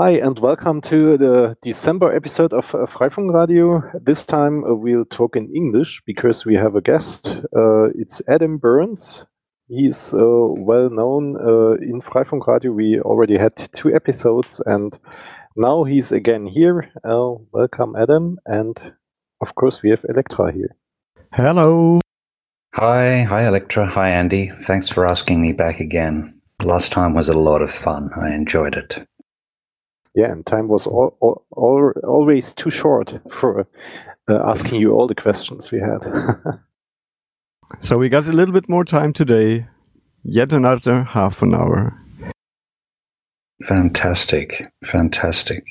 Hi, and welcome to the December episode of uh, Freifunk Radio. This time uh, we'll talk in English because we have a guest. Uh, it's Adam Burns. He's uh, well known uh, in Freifunk Radio. We already had two episodes, and now he's again here. Uh, welcome, Adam. And of course, we have Elektra here. Hello. Hi, hi, Elektra. Hi, Andi. Thanks for asking me back again. Last time was a lot of fun. I enjoyed it. Yeah, and time was all, all, all, always too short for uh, asking you all the questions we had. so we got a little bit more time today. Yet another half an hour. Fantastic. Fantastic.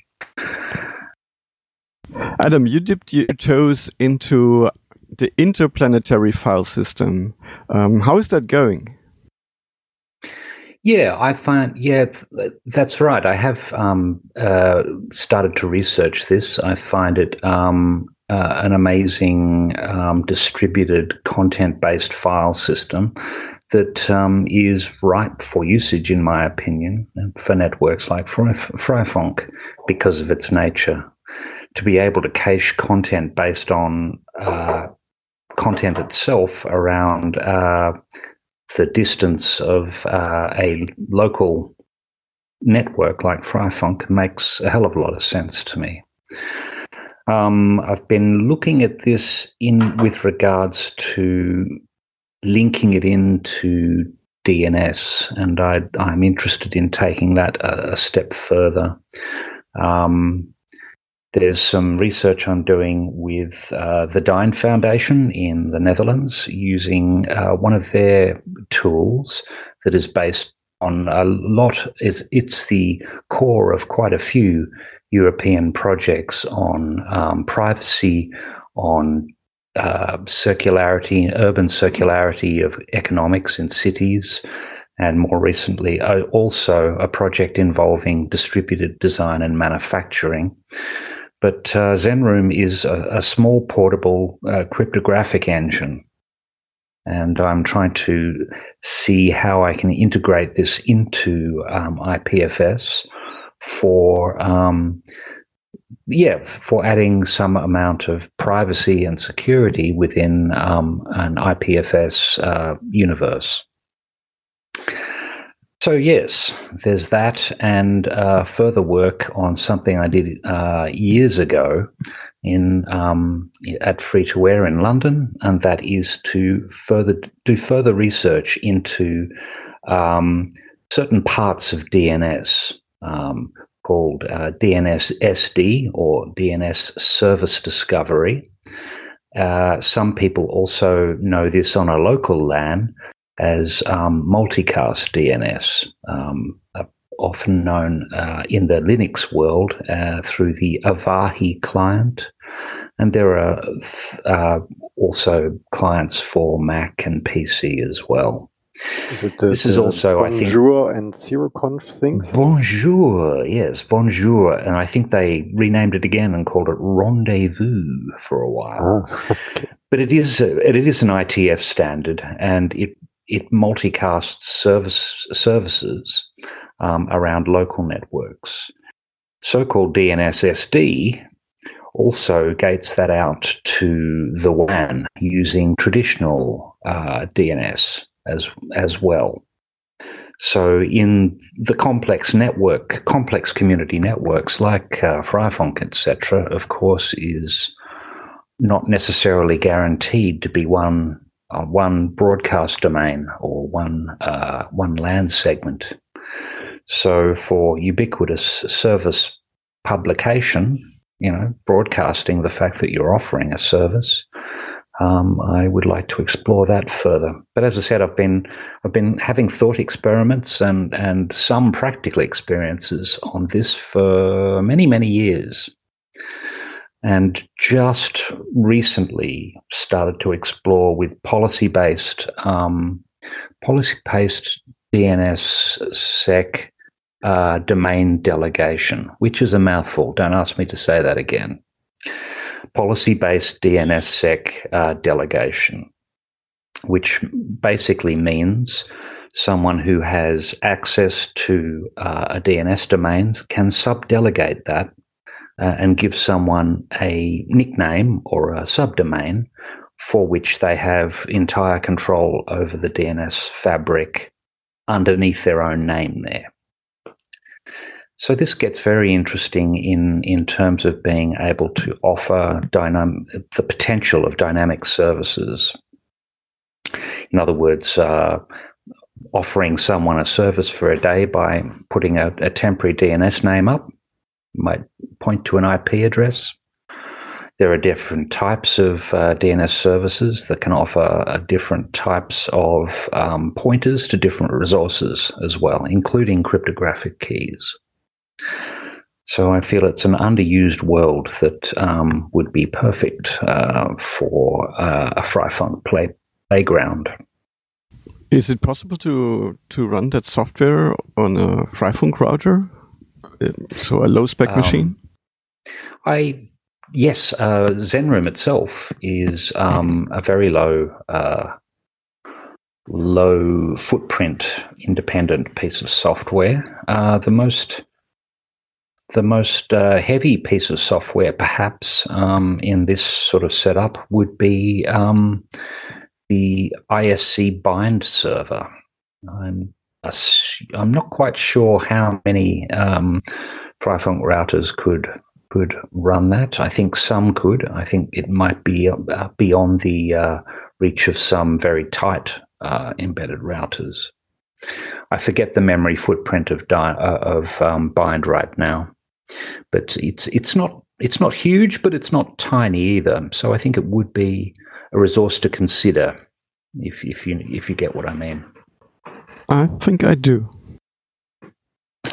Adam, you dipped your toes into the interplanetary file system. Um, how is that going? Yeah, I find, yeah, that's right. I have um, uh, started to research this. I find it um, uh, an amazing um, distributed content based file system that um, is ripe for usage, in my opinion, for networks like Freifunk because of its nature. To be able to cache content based on uh, content itself around uh, the distance of uh, a local network like Freifunk makes a hell of a lot of sense to me. Um, I've been looking at this in with regards to linking it into DNS, and I, am interested in taking that a, a step further. Um, there's some research I'm doing with uh, the Dyne Foundation in the Netherlands using uh, one of their tools that is based on a lot. It's, it's the core of quite a few European projects on um, privacy, on uh, circularity, urban circularity of economics in cities, and more recently, uh, also a project involving distributed design and manufacturing. But uh, Zenroom is a, a small portable uh, cryptographic engine. And I'm trying to see how I can integrate this into um, IPFS for, um, yeah, for adding some amount of privacy and security within um, an IPFS uh, universe. So yes, there's that, and uh, further work on something I did uh, years ago in um, at free2air in London, and that is to further do further research into um, certain parts of DNS um, called uh, DNS SD or DNS Service Discovery. Uh, some people also know this on a local LAN as um, multicast DNS, um, uh, often known uh, in the Linux world uh, through the Avahi client. And there are uh, also clients for Mac and PC as well. Is it the, this is also, I think, Bonjour and ZeroConf things. Bonjour, yes, Bonjour, and I think they renamed it again and called it Rendezvous for a while. Ah, okay. But it is it is an ITF standard, and it it multicasts service services um, around local networks. So-called DNSSD also gates that out to the WAN using traditional uh, DNS as as well. So in the complex network, complex community networks like uh, Freifunk, etc., of course, is not necessarily guaranteed to be one uh, one broadcast domain or one uh, one LAN segment. So for ubiquitous service publication, you know, broadcasting the fact that you're offering a service, um, I would like to explore that further. But as I said, I've been I've been having thought experiments and and some practical experiences on this for many many years and just recently started to explore with policy based um, policy based DNSSEC uh, domain delegation, which is a mouthful. Don't ask me to say that again. Policy based DNSSEC uh, delegation, which basically means someone who has access to uh, a DNS domain can sub delegate that uh, and give someone a nickname or a subdomain for which they have entire control over the DNS fabric underneath their own name there. So this gets very interesting in, in terms of being able to offer dynam- the potential of dynamic services. In other words, uh, offering someone a service for a day by putting a, a temporary DNS name up might point to an IP address. There are different types of uh, DNS services that can offer uh, different types of um, pointers to different resources as well, including cryptographic keys. So I feel it's an underused world that um, would be perfect uh, for uh, a Freifunk play- playground. Is it possible to to run that software on a Freifunk router? So a low spec um, machine? I yes, uh, Zenroom itself is um, a very low uh, low footprint independent piece of software. Uh, the most the most uh, heavy piece of software, perhaps, um, in this sort of setup would be um, the ISC bind server. I'm I'm not quite sure how many um, Freifunk routers could could run that. I think some could. I think it might be uh, beyond the uh, reach of some very tight uh, embedded routers. I forget the memory footprint of di- uh, of um, bind right now, but it's it's not it's not huge, but it's not tiny either. So I think it would be a resource to consider if if you if you get what I mean. I think I do.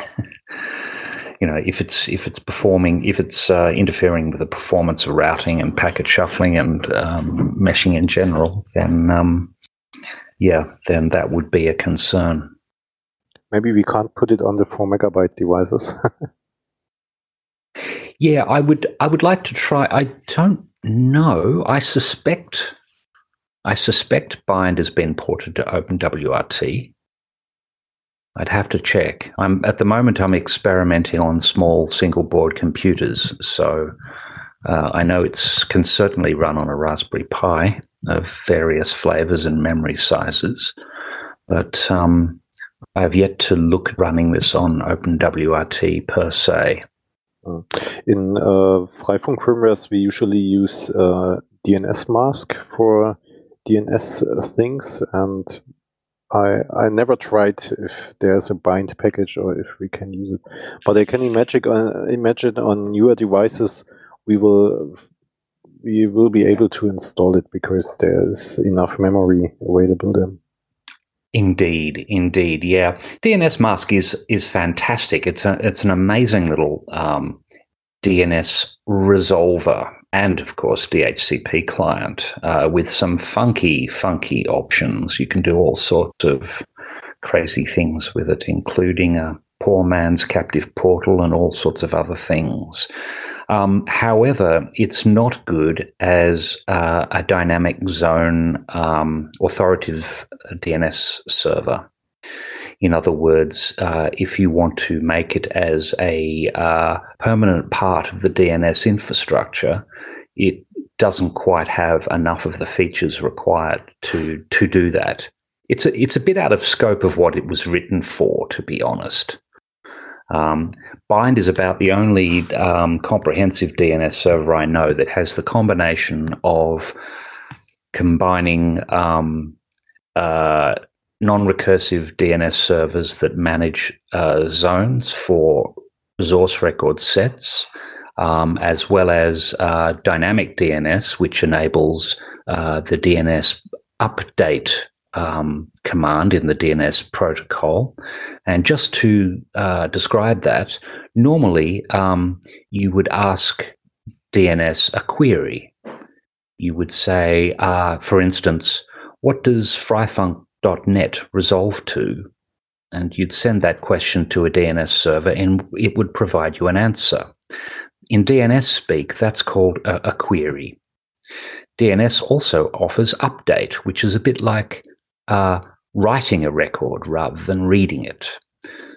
you know, if it's if it's performing, if it's uh, interfering with the performance of routing and packet shuffling and um, meshing in general, then um, yeah, then that would be a concern. Maybe we can't put it on the four megabyte devices. yeah, I would. I would like to try. I don't know. I suspect. I suspect Bind has been ported to OpenWRT. I'd have to check. I'm at the moment. I'm experimenting on small single board computers, so uh, I know it can certainly run on a Raspberry Pi of various flavors and memory sizes, but um, I have yet to look at running this on OpenWRT per se. Uh, in uh, Freifunk firmwares, we usually use uh, dnsmasq for DNS things, and I I never tried if there's a bind package or if we can use it, but I can imagine uh, imagine on newer devices we will we will be able to install it because there's enough memory available then. Indeed, indeed, yeah. dnsmasq is is fantastic. It's a it's an amazing little um, DNS resolver and of course DHCP client uh, with some funky, funky options. You can do all sorts of crazy things with it, including a poor man's captive portal and all sorts of other things. Um, however, it's not good as uh, a dynamic zone um, authoritative DNS server. In other words, uh, if you want to make it as a uh, permanent part of the DNS infrastructure, it doesn't quite have enough of the features required to to do that. It's a, it's a bit out of scope of what it was written for, to be honest. Um, Bind is about the only um, comprehensive DNS server I know that has the combination of combining um, uh, non-recursive DNS servers that manage uh, zones for resource record sets, um, as well as uh, dynamic DNS, which enables uh, the DNS update um, command in the DNS protocol. And just to uh, describe that, normally um, you would ask DNS a query. You would say, uh, for instance, what does Freifunk .NET resolve to? And you'd send that question to a DNS server and it would provide you an answer. In DNS speak, that's called a, a query. DNS also offers update, which is a bit like uh, writing a record rather than reading it.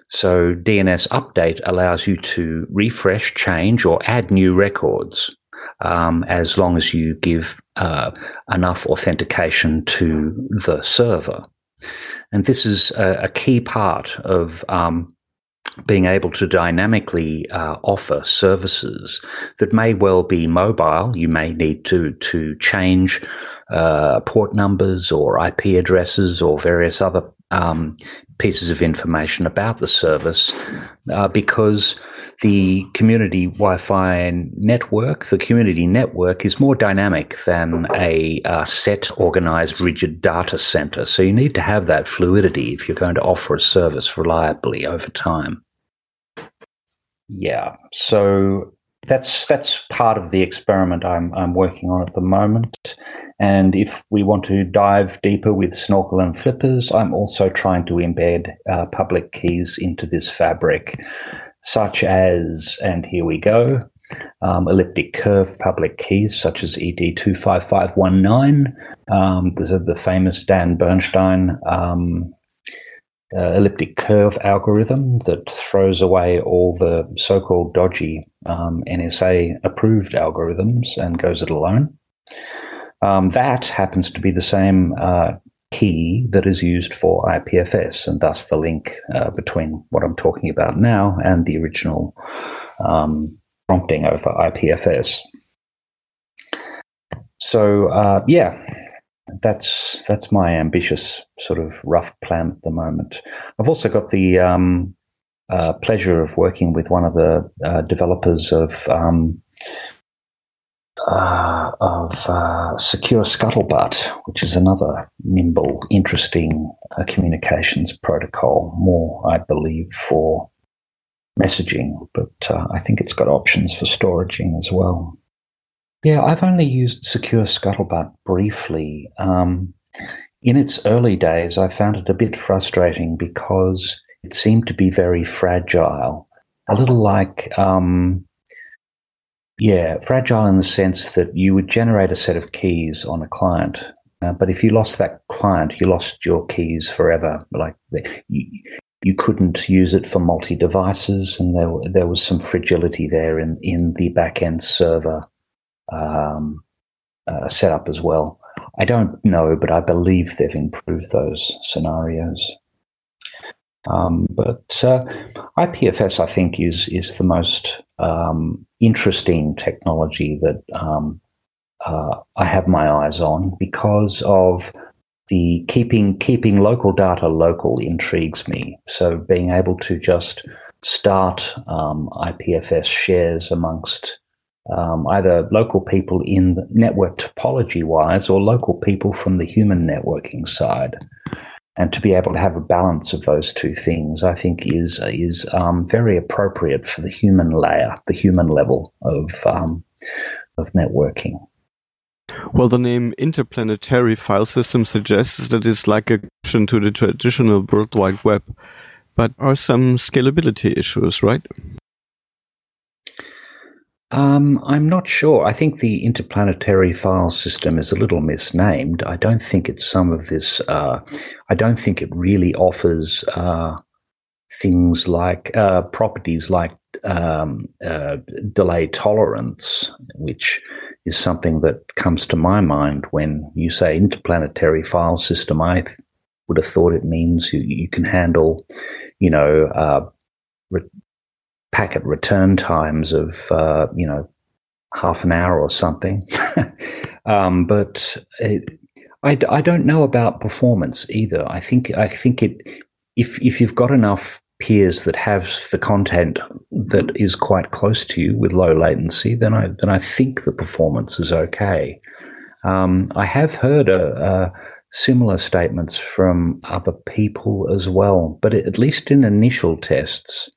So DNS update allows you to refresh, change, or add new records um, as long as you give uh, enough authentication to the server. And this is a, a key part of um, being able to dynamically uh, offer services that may well be mobile. You may need to to change uh, port numbers or IP addresses or various other um, pieces of information about the service uh, because the community Wi-Fi network, the community network, is more dynamic than a uh, set, organized, rigid data center. So you need to have that fluidity if you're going to offer a service reliably over time. Yeah, so that's that's part of the experiment I'm I'm working on at the moment. And if we want to dive deeper with Snorkel and Flippers, I'm also trying to embed uh, public keys into this fabric, such as, and here we go, um, elliptic curve public keys such as ED25519. Um, the famous Dan Bernstein um, uh, elliptic curve algorithm that throws away all the so-called dodgy um, NSA approved algorithms and goes it alone. Um, that happens to be the same uh, key that is used for IPFS, and thus the link uh, between what I'm talking about now and the original um, prompting over IPFS. So uh, yeah, that's that's my ambitious sort of rough plan at the moment. I've also got the um, uh, pleasure of working with one of the uh, developers of um, uh, of uh, Secure Scuttlebutt, which is another nimble, interesting uh, communications protocol. More, I believe, for messaging, but uh, I think it's got options for storaging as well. Yeah, I've only used Secure Scuttlebutt briefly. Um, in its early days, I found it a bit frustrating because it seemed to be very fragile, a little like, um, yeah, fragile in the sense that you would generate a set of keys on a client. Uh, but if you lost that client, you lost your keys forever. Like you, you couldn't use it for multi devices, and there there was some fragility there in in the back end server um, uh, set up as well. I don't know, but I believe they've improved those scenarios. Um, but uh, IPFS, I think, is is the most um, interesting technology that um, uh, I have my eyes on because of the keeping keeping local data local intrigues me. So being able to just start um, IPFS shares amongst um, either local people in the network topology wise or local people from the human networking side. And to be able to have a balance of those two things, I think, is is um, very appropriate for the human layer, the human level of um, of networking. Well, the name interplanetary file system suggests that it's like a option to the traditional World Wide Web, but are some scalability issues, right? Um, I'm not sure. I think the interplanetary file system is a little misnamed. I don't think it's some of this. Uh, I don't think it really offers uh, things like uh, properties like um, uh, delay tolerance, which is something that comes to my mind when you say interplanetary file system. I would have thought it means you, you can handle, you know, uh, re- packet return times of uh, you know half an hour or something. um, but it, I, I don't know about performance either. I think I think it if if you've got enough peers that have the content that is quite close to you with low latency, then I then I think the performance is okay. Um, I have heard a, a similar statements from other people as well, but at least in initial tests,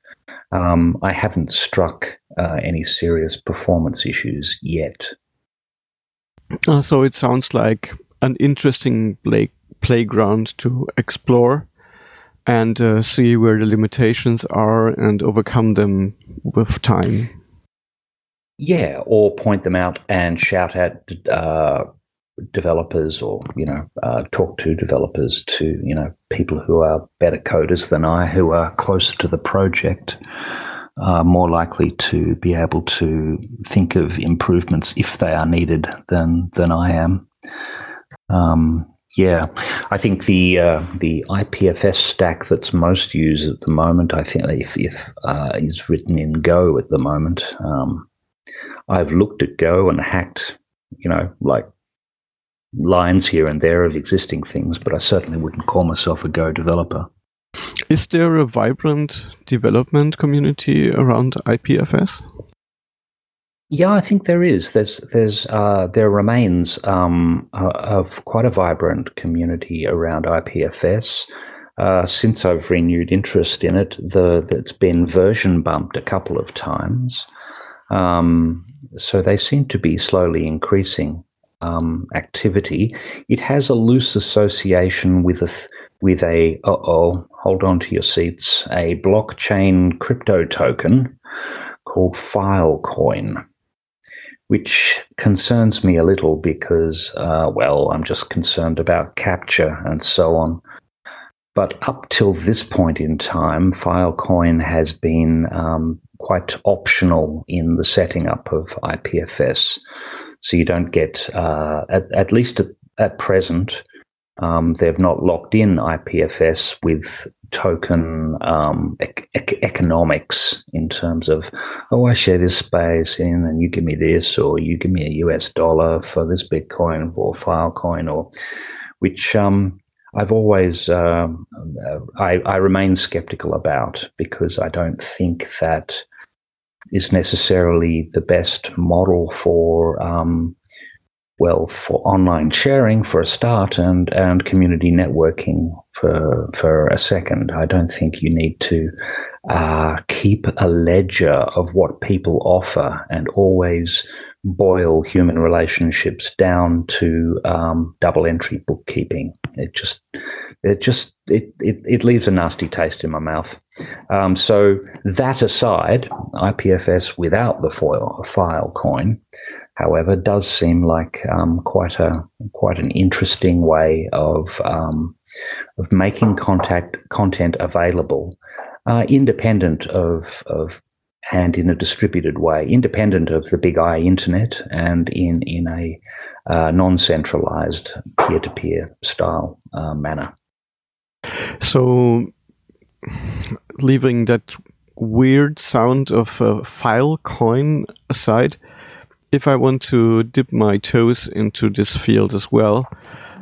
um, I haven't struck uh, any serious performance issues yet. Uh, so it sounds like an interesting play- playground to explore and uh, see where the limitations are and overcome them with time. Yeah, or point them out and shout at uh, developers or you know uh, talk to developers to you know people who are better coders than I, who are closer to the project, are more likely to be able to think of improvements if they are needed than than I am. Um, yeah, I think the uh, the IPFS stack that's most used at the moment, I think, if, if uh, is written in Go at the moment. Um, I've looked at Go and hacked, you know, like lines here and there of existing things, but I certainly wouldn't call myself a Go developer. Is there a vibrant development community around IPFS? Yeah, I think there is. There's there's uh, there remains um, of quite a vibrant community around IPFS. Uh, since I've renewed interest in it, the it's been version bumped a couple of times, um, so they seem to be slowly increasing um, activity. It has a loose association with a with a uh oh, hold on to your seats, a blockchain crypto token called Filecoin, which concerns me a little because, uh, well, I'm just concerned about capture and so on. But up till this point in time, Filecoin has been um, quite optional in the setting up of IPFS. So you don't get, uh, at, at, least at, at present, um, they've not locked in IPFS with token um, ec- economics in terms of, oh, I share this space in and you give me this, or you give me a US dollar for this Bitcoin or Filecoin, or which um, I've always, um, I, I remain skeptical about because I don't think that is necessarily the best model for um, well for online sharing for a start and and community networking for for a second. I don't think you need to uh, keep a ledger of what people offer and always boil human relationships down to um, double entry bookkeeping. It just it just it, it, it leaves a nasty taste in my mouth. Um, so that aside, IPFS without the foil Filecoin, however, does seem like um, quite a quite an interesting way of um, of making contact content available, uh, independent of of and in a distributed way, independent of the big I internet and in in a uh, non-centralized peer-to-peer style uh, manner. So, leaving that weird sound of a file coin aside, if I want to dip my toes into this field as well,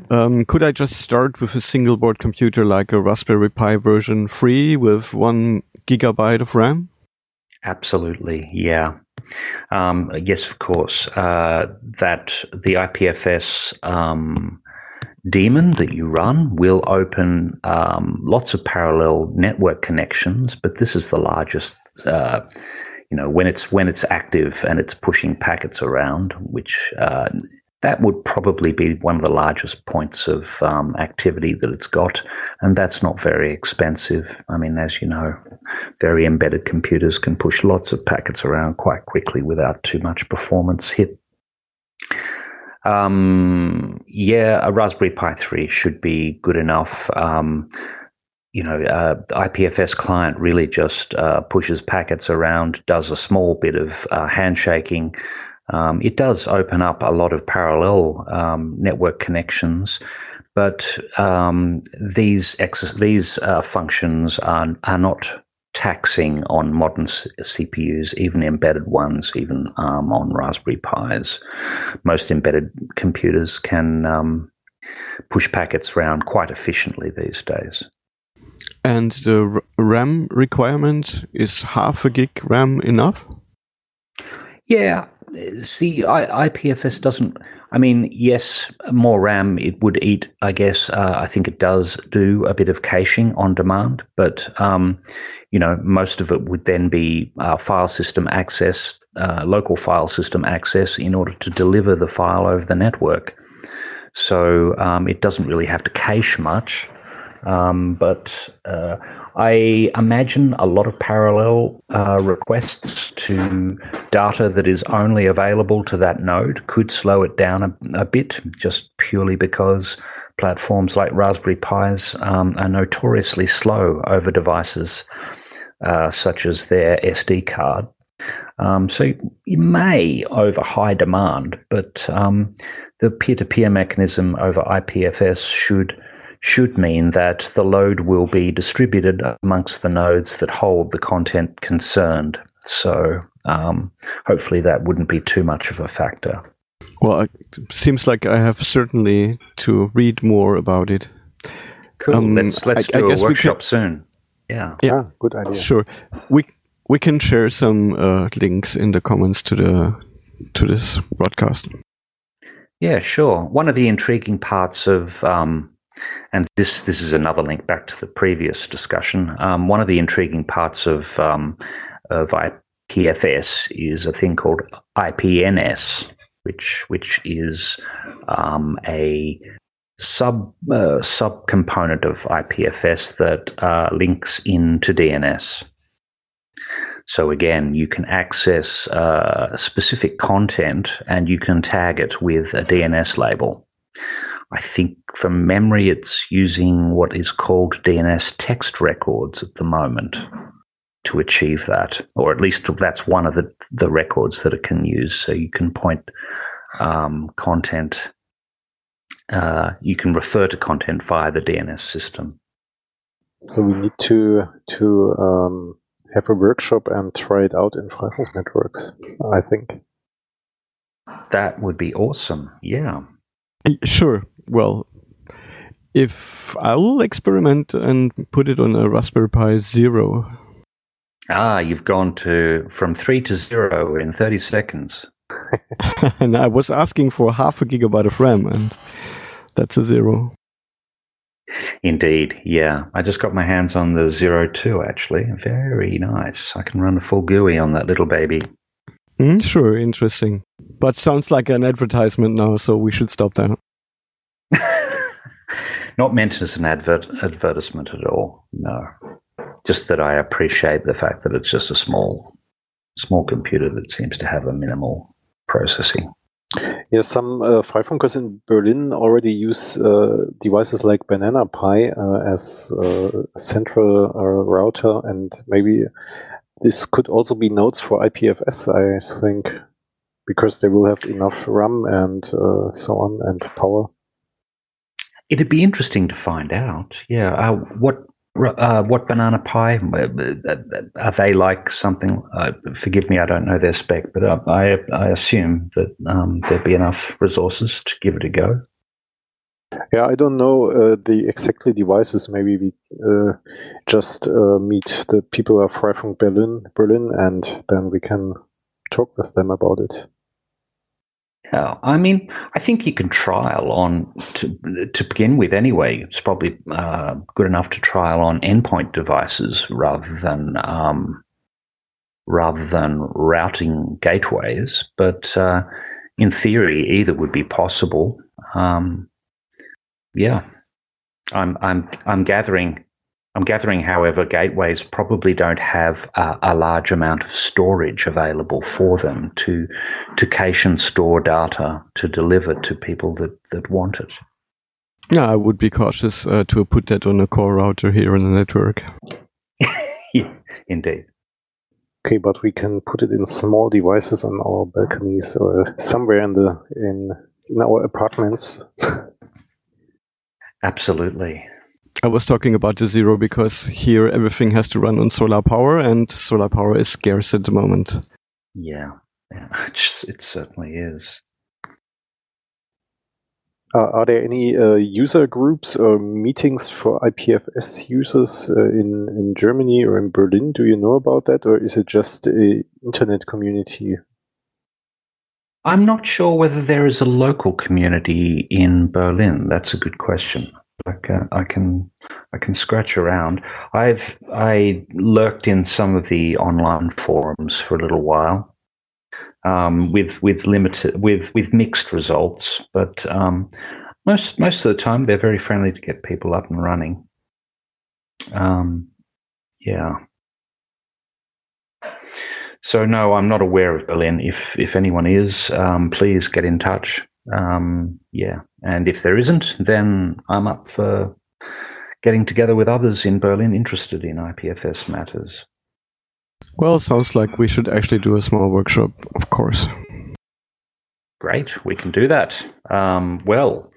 um, could I just start with a single board computer like a Raspberry Pi version 3 with one gigabyte of RAM? Absolutely, yeah. Um, yes, of course. Uh, that the IPFS um, daemon that you run will open um, lots of parallel network connections, but this is the largest. Uh, you know, when it's when it's active and it's pushing packets around, which uh, that would probably be one of the largest points of um, activity that it's got, and that's not very expensive. I mean, as you know, very embedded computers can push lots of packets around quite quickly without too much performance hit. Um, yeah, a Raspberry Pi 3 should be good enough. Um, you know, uh, IPFS client really just uh, pushes packets around, does a small bit of uh, handshaking, um, it does open up a lot of parallel um, network connections, but um, these ex- these uh, functions are are not taxing on modern C- CPUs, even embedded ones, even um, on Raspberry Pis. Most embedded computers can um, push packets around quite efficiently these days. And the RAM requirement is half a gig RAM enough? Yeah, see, I, IPFS doesn't. I mean, yes, more RAM it would eat. I guess uh, I think it does do a bit of caching on demand, but um, you know, most of it would then be uh, file system access, uh, local file system access, in order to deliver the file over the network. So um, it doesn't really have to cache much. Um, but uh, I imagine a lot of parallel uh, requests to data that is only available to that node could slow it down a, a bit, just purely because platforms like Raspberry Pis um, are notoriously slow over devices uh, such as their SD card. Um, so you may over high demand, but um, the peer-to-peer mechanism over IPFS should should mean that the load will be distributed amongst the nodes that hold the content concerned. So um, hopefully that wouldn't be too much of a factor. Well, it seems like I have certainly to read more about it. Cool. Um, let's let's I, do I a workshop can... soon. Yeah. Yeah. Good idea. Sure. We we can share some uh, links in the comments to the to this broadcast. Yeah, sure. One of the intriguing parts of um, and this this is another link back to the previous discussion. Um, one of the intriguing parts of um, of IPFS is a thing called IPNS, which which is um, a sub uh, sub component of IPFS that uh, links into DNS. So again, you can access uh, specific content and you can tag it with a DNS label. I think from memory, it's using what is called DNS text records at the moment to achieve that, or at least that's one of the, the records that it can use. So you can point um, content, uh, you can refer to content via the DNS system. So we need to to um, have a workshop and try it out in Freifunk networks. I think that would be awesome. Yeah. Sure well, if I'll experiment and put it on a Raspberry Pi Zero. Ah, you've gone to from three to zero in 30 seconds. and I was asking for half a gigabyte of RAM, and that's a zero. Indeed, yeah. I just got my hands on the Zero Two. Actually, very nice. I can run a full GUI on that little baby. Mm, sure, interesting. But sounds like an advertisement now, so we should stop that. Not meant as an advert advertisement at all. No, just that I appreciate the fact that it's just a small, small computer that seems to have a minimal processing. Yeah, some uh, Freifunkers in Berlin already use uh, devices like Banana Pi uh, as uh, central uh, router, and maybe this could also be nodes for IPFS. I think because they will have enough RAM and uh, so on and power. It'd be interesting to find out. Yeah, uh, what uh, what banana Pi uh, are they like? Something? Uh, forgive me, I don't know their spec, but I I assume that um, there'd be enough resources to give it a go. Yeah, I don't know uh, the exactly devices. Maybe we uh, just meet the people of Freifunk Berlin, Berlin, and then we can talk with them about it. Yeah, I mean, I think you can trial on to to begin with. Anyway, it's probably uh, good enough to trial on endpoint devices rather than um, rather than routing gateways. But uh, in theory, either would be possible. Um, yeah, I'm I'm I'm gathering I'm gathering, however, gateways probably don't have a, a, large amount of storage available for them to to cache and store data to deliver to people that, that want it. Yeah, I would be cautious uh, to put that on a core router here in the network. yeah, indeed. Okay, but we can put it in small devices on our balconies or somewhere in the in, in our apartments. Absolutely. I was talking about the zero because here everything has to run on solar power, and solar power is scarce at the moment. Yeah, yeah, it certainly is. Uh, are there any uh, user groups or meetings for IPFS users uh, in in Germany or in Berlin? Do you know about that, or is it just a internet community? I'm not sure whether there is a local community in Berlin. That's a good question. I can, I can I can scratch around. I've I lurked in some of the online forums for a little while, um, with with limited with with mixed results. But um, most most of the time, they're very friendly to get people up and running. Um, yeah. So no, I'm not aware of Berlin. If if anyone is, um, please get in touch. Um, yeah, and if there isn't, then I'm up for getting together with others in Berlin interested in IPFS matters. Well, sounds like we should actually do a small workshop, of course. Great, we can do that. Um, well,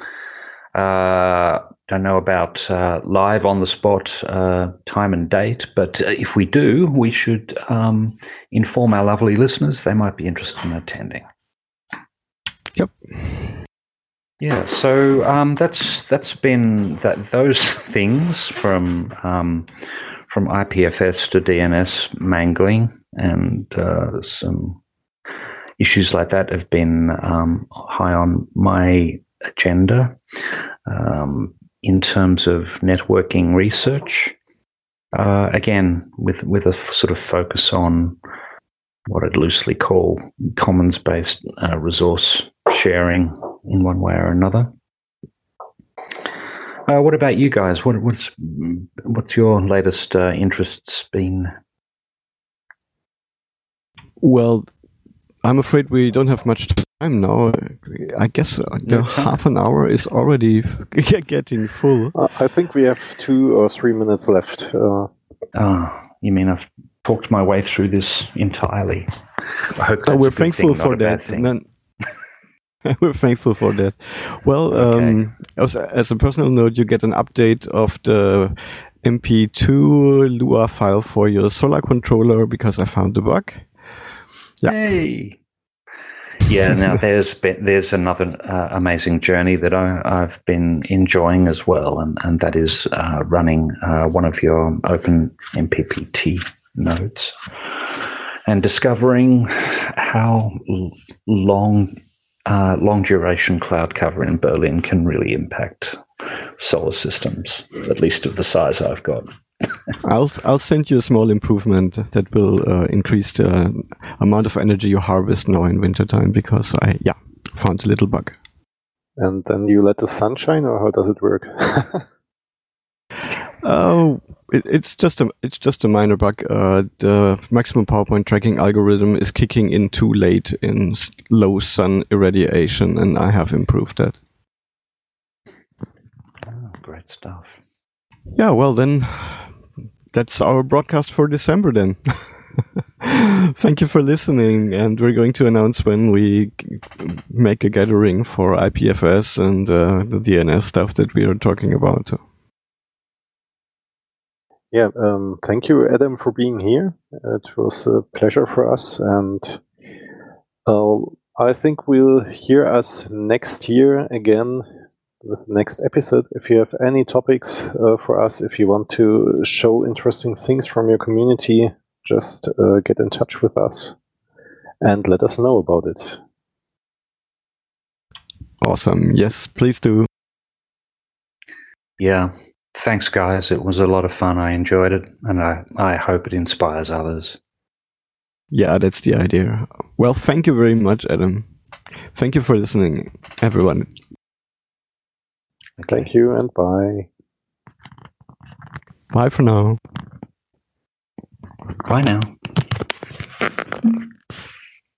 uh, don't know about uh, live on the spot uh, time and date, but uh, if we do, we should um, inform our lovely listeners. They might be interested in attending. Yep. Yeah. So um, that's that's been that those things from um, from IPFS to DNS mangling and uh, some issues like that have been um, high on my agenda. Um, in terms of networking research. Uh, again, with with a f- sort of focus on what I'd loosely call commons based uh, resource sharing in one way or another. Uh, what about you guys? What, what's what's your latest uh, interests been? Well, I'm afraid we don't have much time now. I guess uh, the half an hour is already getting full. Uh, I think we have two or three minutes left. Uh, oh, you mean I've talked my way through this entirely? I hope oh, we're thankful thing, for that. Then, we're thankful for that. Well, okay. um, as, as, a personal note, you get an update of the MPPT Lua file for your Solar controller because I found the bug. Yeah. Hey. Yeah, now there's been, there's another uh, amazing journey that I, have been enjoying as well, and, and that is uh, running uh, one of your open MPPT nodes and discovering how long uh, long duration cloud cover in Berlin can really impact solar systems, at least of the size I've got. I'll I'll send you a small improvement that will uh, increase the amount of energy you harvest now in wintertime because I yeah found a little bug. And then you let the sun shine, or how does it work? Oh, it, it's just a it's just a minor bug. Uh, the maximum power point tracking algorithm is kicking in too late in low sun irradiation, and I have improved that. Oh, great stuff. Yeah, well then, that's our broadcast for December then. Thank you for listening, and we're going to announce when we make a gathering for IPFS and uh, the DNS stuff that we are talking about. Yeah, um, thank you, Adam, for being here. It was a pleasure for us, and uh, I think we'll hear us next year again with the next episode. If you have any topics uh, for us, if you want to show interesting things from your community, just uh, get in touch with us and let us know about it. Awesome. Yes, please do. Yeah. Thanks, guys. It was a lot of fun. I enjoyed it, and I, I hope it inspires others. Yeah, that's the idea. Well, thank you very much, Adam. Thank you for listening, everyone. Okay. Thank you and bye. Bye for now. Bye now.